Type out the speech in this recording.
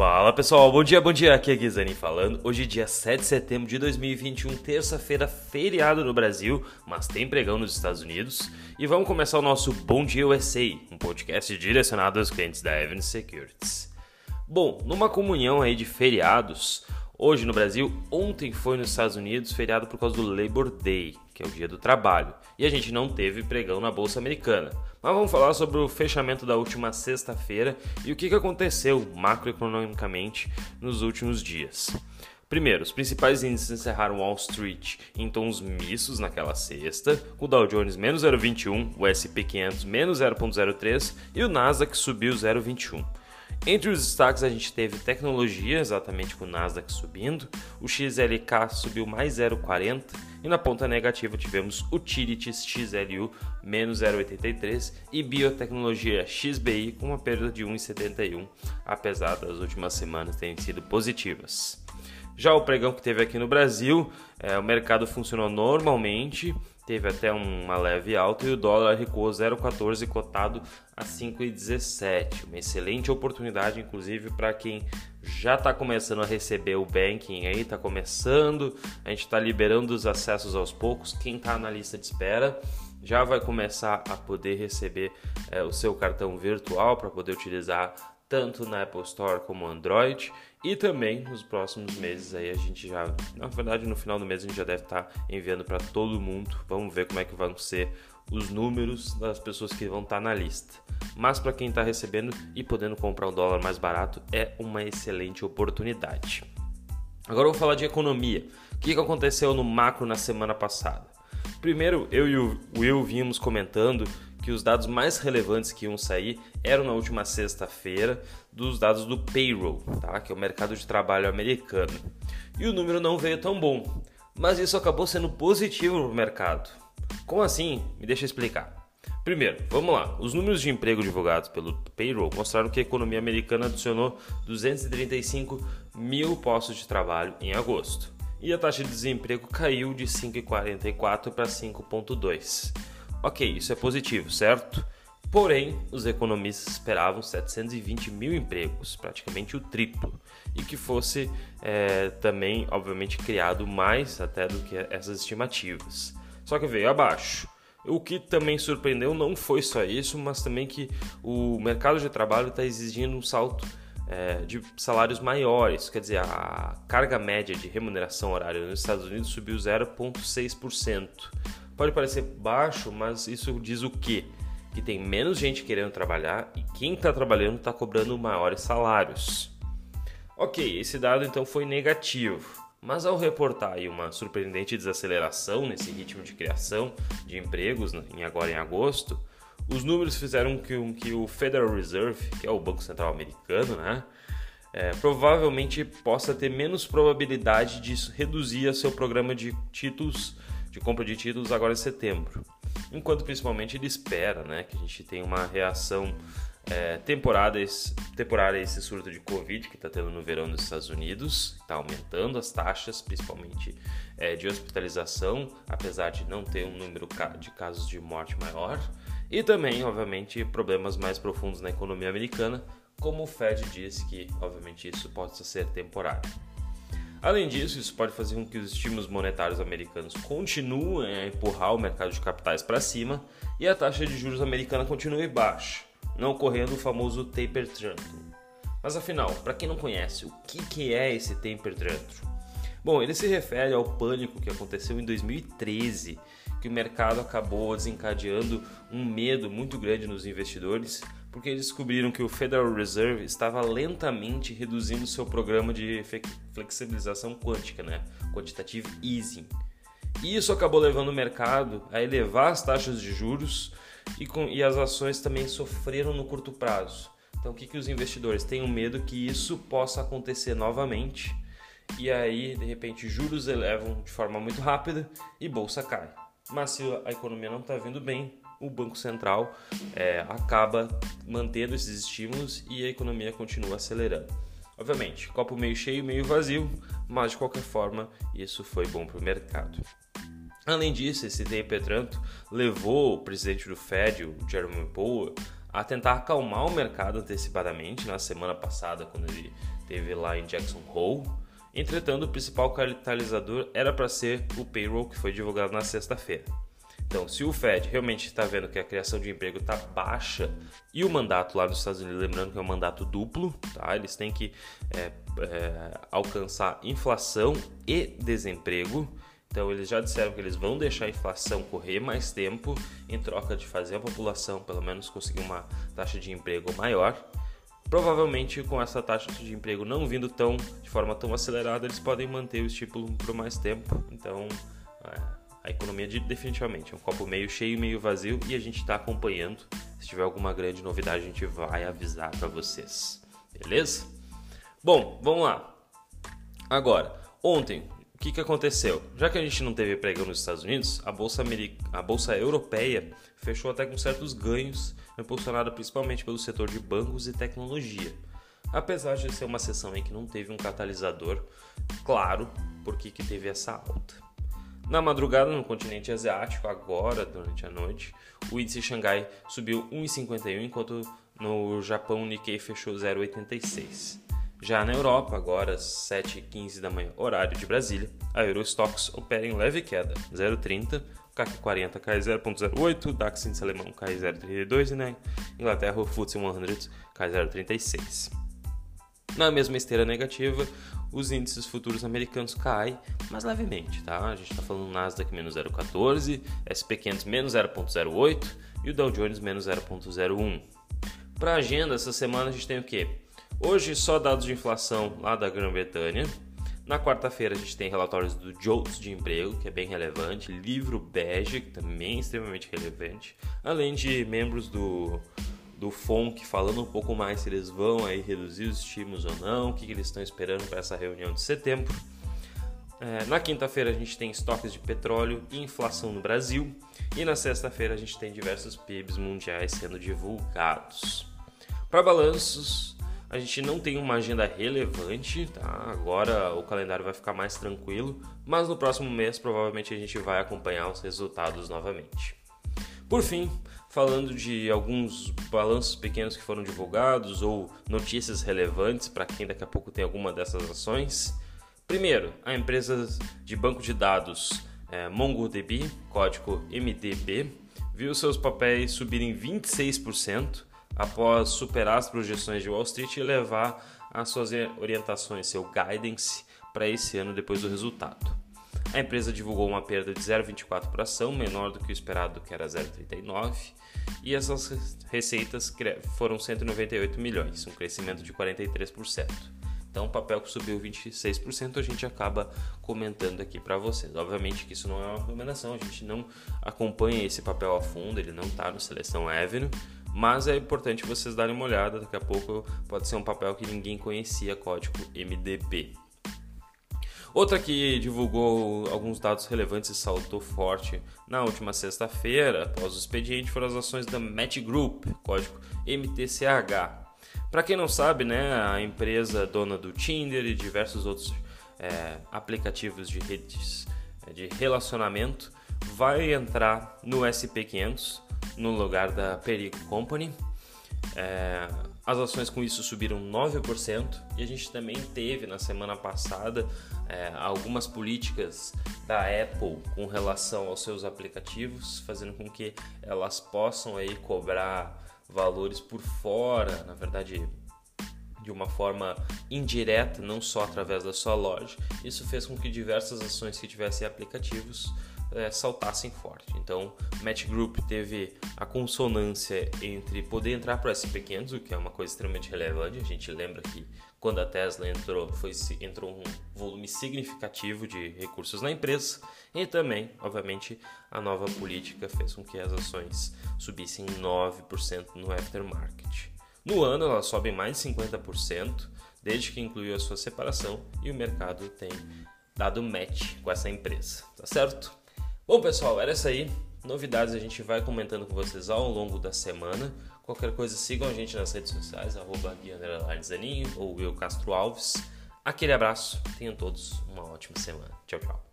Fala pessoal, bom dia, bom dia. Aqui é Guizani falando. Hoje, dia 7 de setembro de 2021, terça-feira, feriado no Brasil, mas tem pregão nos Estados Unidos. E vamos começar o nosso Bom Dia USA, um podcast direcionado aos clientes da Evans Securities. Bom, numa comunhão aí de feriados, hoje no Brasil, ontem foi nos Estados Unidos feriado por causa do Labor Day, que é o dia do trabalho, e a gente não teve pregão na Bolsa Americana. Mas vamos falar sobre o fechamento da última sexta-feira e o que aconteceu macroeconomicamente nos últimos dias. Primeiro, os principais índices encerraram Wall Street em tons mistos naquela sexta, com o Dow Jones menos 0,21, o S&P 500 menos 0,03 e o Nasdaq subiu 0,21. Entre os destaques a gente teve tecnologia, exatamente com o Nasdaq subindo, o XLK subiu mais 0,40 e na ponta negativa tivemos Utilities XLU menos 0,83 e Biotecnologia XBI com uma perda de 1,71, apesar das últimas semanas terem sido positivas. Já o pregão que teve aqui no Brasil, é, o mercado funcionou normalmente, teve até uma leve alta e o dólar recuou 0,14 cotado a 5,17. Uma excelente oportunidade, inclusive, para quem já está começando a receber o banking aí, está começando, a gente está liberando os acessos aos poucos. Quem está na lista de espera já vai começar a poder receber é, o seu cartão virtual para poder utilizar tanto na Apple Store como Android e também nos próximos meses aí a gente já, na verdade no final do mês a gente já deve estar tá enviando para todo mundo. Vamos ver como é que vão ser os números das pessoas que vão estar tá na lista. Mas para quem está recebendo e podendo comprar um dólar mais barato é uma excelente oportunidade. Agora eu vou falar de economia. O que aconteceu no macro na semana passada? Primeiro, eu e o Will vimos comentando que os dados mais relevantes que iam sair eram na última sexta-feira dos dados do payroll, tá? que é o mercado de trabalho americano. E o número não veio tão bom, mas isso acabou sendo positivo para o mercado. Como assim? Me deixa explicar. Primeiro, vamos lá. Os números de emprego divulgados pelo payroll mostraram que a economia americana adicionou 235 mil postos de trabalho em agosto. E a taxa de desemprego caiu de 5,44 para 5,2. Ok, isso é positivo, certo? Porém, os economistas esperavam 720 mil empregos, praticamente o triplo, e que fosse é, também, obviamente, criado mais até do que essas estimativas. Só que veio abaixo. O que também surpreendeu não foi só isso, mas também que o mercado de trabalho está exigindo um salto é, de salários maiores, quer dizer, a carga média de remuneração horária nos Estados Unidos subiu 0,6%. Pode parecer baixo, mas isso diz o quê? Que tem menos gente querendo trabalhar e quem está trabalhando está cobrando maiores salários. Ok, esse dado então foi negativo, mas ao reportar uma surpreendente desaceleração nesse ritmo de criação de empregos em agora em agosto, os números fizeram com que, que o Federal Reserve, que é o Banco Central americano, né, é, provavelmente possa ter menos probabilidade de reduzir seu programa de títulos de compra de títulos agora em setembro. Enquanto principalmente ele espera né, que a gente tenha uma reação é, temporária, a esse surto de Covid que está tendo no verão nos Estados Unidos, está aumentando as taxas, principalmente é, de hospitalização, apesar de não ter um número de casos de morte maior, e também, obviamente, problemas mais profundos na economia americana, como o Fed disse que, obviamente, isso pode ser temporário. Além disso, isso pode fazer com que os estímulos monetários americanos continuem a empurrar o mercado de capitais para cima e a taxa de juros americana continue baixa, não ocorrendo o famoso taper tantrum. Mas afinal, para quem não conhece, o que é esse taper tantrum? Bom, ele se refere ao pânico que aconteceu em 2013, que o mercado acabou desencadeando um medo muito grande nos investidores porque eles descobriram que o Federal Reserve estava lentamente reduzindo seu programa de flexibilização quântica, né? quantitative easing. E isso acabou levando o mercado a elevar as taxas de juros e, com, e as ações também sofreram no curto prazo. Então, o que, que os investidores têm um medo que isso possa acontecer novamente e aí, de repente, juros elevam de forma muito rápida e bolsa cai. Mas se a economia não está vindo bem, o Banco Central é, acaba mantendo esses estímulos e a economia continua acelerando. Obviamente, copo meio cheio, meio vazio, mas de qualquer forma isso foi bom para o mercado. Além disso, esse taper Petranto levou o presidente do Fed, o Jeremy Powell, a tentar acalmar o mercado antecipadamente na semana passada, quando ele teve lá em Jackson Hole. Entretanto, o principal catalisador era para ser o payroll que foi divulgado na sexta-feira. Então, se o Fed realmente está vendo que a criação de emprego está baixa e o mandato lá nos Estados Unidos, lembrando que é um mandato duplo, tá? eles têm que é, é, alcançar inflação e desemprego. Então, eles já disseram que eles vão deixar a inflação correr mais tempo em troca de fazer a população, pelo menos, conseguir uma taxa de emprego maior. Provavelmente, com essa taxa de emprego não vindo tão de forma tão acelerada, eles podem manter o estímulo por mais tempo. Então, é, a economia de, definitivamente é um copo meio cheio, meio vazio e a gente está acompanhando. Se tiver alguma grande novidade, a gente vai avisar para vocês. Beleza? Bom, vamos lá. Agora, ontem, o que, que aconteceu? Já que a gente não teve pregão nos Estados Unidos, a bolsa, a bolsa europeia fechou até com certos ganhos, impulsionada principalmente pelo setor de bancos e tecnologia. Apesar de ser uma sessão em que não teve um catalisador claro por que, que teve essa alta. Na madrugada, no continente asiático, agora durante a noite, o índice Xangai subiu 1,51, enquanto no Japão o Nikkei fechou 0,86. Já na Europa, agora às 7h15 da manhã, horário de Brasília, a Eurostox opera em leve queda, 0,30, o CAC 40 cai 0,08, o DAX índice alemão cai 0,32 e na Inglaterra o FTSE 100 cai 0,36. Na mesma esteira negativa, os índices futuros americanos caem, mas levemente, tá? A gente está falando Nasdaq menos 0,14, SP500 menos 0,08 e o Dow Jones menos 0,01. Para a agenda, essa semana a gente tem o quê? Hoje só dados de inflação lá da Grã-Bretanha. Na quarta-feira a gente tem relatórios do JOLTS de emprego, que é bem relevante, livro bege, que também é extremamente relevante, além de membros do do FONC falando um pouco mais se eles vão aí reduzir os estímulos ou não, o que, que eles estão esperando para essa reunião de setembro. É, na quinta-feira a gente tem estoques de petróleo e inflação no Brasil. E na sexta-feira a gente tem diversos PIBs mundiais sendo divulgados. Para balanços, a gente não tem uma agenda relevante, tá? Agora o calendário vai ficar mais tranquilo, mas no próximo mês provavelmente a gente vai acompanhar os resultados novamente. Por fim, falando de alguns balanços pequenos que foram divulgados ou notícias relevantes para quem daqui a pouco tem alguma dessas ações. Primeiro, a empresa de banco de dados é, MongoDB, código MDB, viu seus papéis subirem 26% após superar as projeções de Wall Street e levar as suas orientações, seu guidance, para esse ano depois do resultado. A empresa divulgou uma perda de 0,24 por ação, menor do que o esperado, que era 0,39, e essas receitas foram 198 milhões, um crescimento de 43%. Então, o papel que subiu 26%, a gente acaba comentando aqui para vocês. Obviamente que isso não é uma recomendação, a gente não acompanha esse papel a fundo, ele não está no Seleção Avenue, mas é importante vocês darem uma olhada, daqui a pouco pode ser um papel que ninguém conhecia, código MDB. Outra que divulgou alguns dados relevantes e saltou forte na última sexta-feira, após o expediente, foram as ações da Match Group, código MTCH. Para quem não sabe, né, a empresa dona do Tinder e diversos outros é, aplicativos de redes é, de relacionamento vai entrar no SP500 no lugar da Perico Company. É, as ações com isso subiram 9% e a gente também teve na semana passada é, algumas políticas da Apple com relação aos seus aplicativos, fazendo com que elas possam aí cobrar valores por fora, na verdade de uma forma indireta, não só através da sua loja. Isso fez com que diversas ações que tivessem aplicativos é, saltassem forte. Então, Match Group teve a consonância entre poder entrar para o SP500, o que é uma coisa extremamente relevante. A gente lembra que quando a Tesla entrou, foi, entrou um volume significativo de recursos na empresa e também, obviamente, a nova política fez com que as ações subissem 9% no aftermarket. No ano, elas sobem mais de 50%, desde que incluiu a sua separação e o mercado tem dado match com essa empresa, tá certo? Bom, pessoal, era isso aí. Novidades a gente vai comentando com vocês ao longo da semana. Qualquer coisa, sigam a gente nas redes sociais, arroba ou eu Castro Alves. Aquele abraço, tenham todos uma ótima semana. Tchau, tchau.